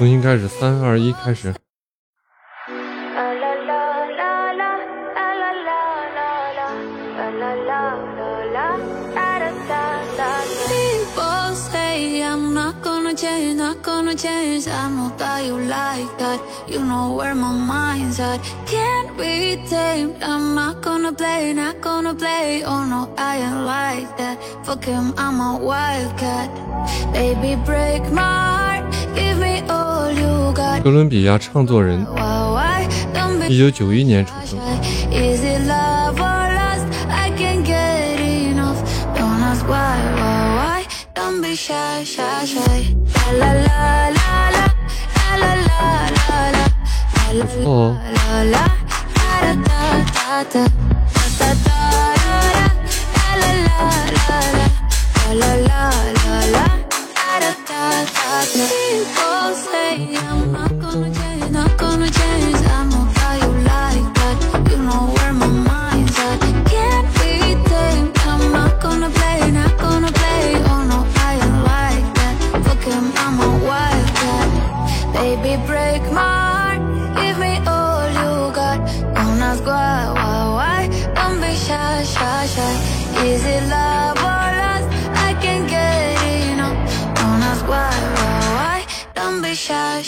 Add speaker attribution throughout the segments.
Speaker 1: 重新开始，三二一，开始。change, not gonna change. I know that you like that. You know where my mind's at. Can't be tamed. I'm not gonna play, not gonna play. Oh no, I ain't like that. Fuck him, I'm a wildcat. Baby, break my 哥伦比亚唱作人，一九九一年出生。哦。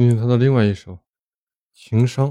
Speaker 1: 因为他的另外一首《情商》。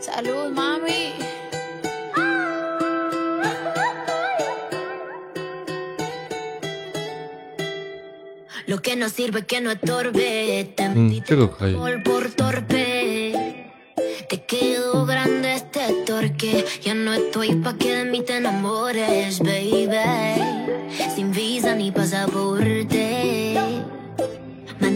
Speaker 1: Salud, mami. Lo que no sirve que no estorbe. Te mm, por torpe. Te quedo grande este torque. Ya no estoy pa' que me te enamores, baby. Sin visa ni pasaporte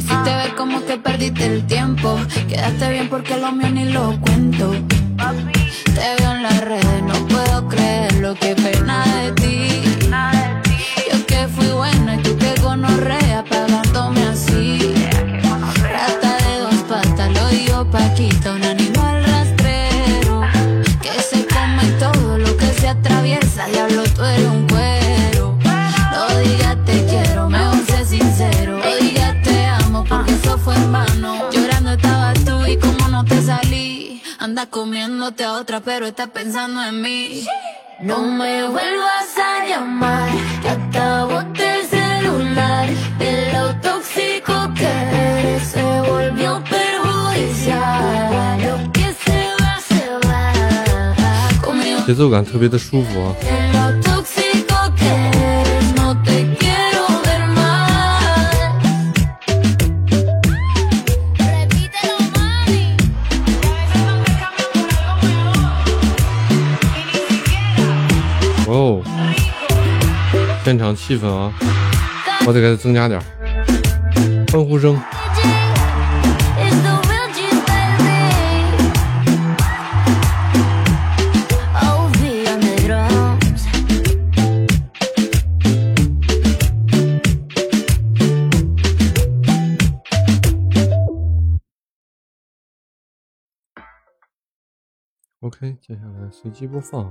Speaker 1: si hiciste ver como que perdiste el tiempo. Quedaste bien porque lo mío ni lo cuento. 节奏感特别的舒服啊。现场气氛啊，我得给他增加点欢呼声。OK，接下来随机播放。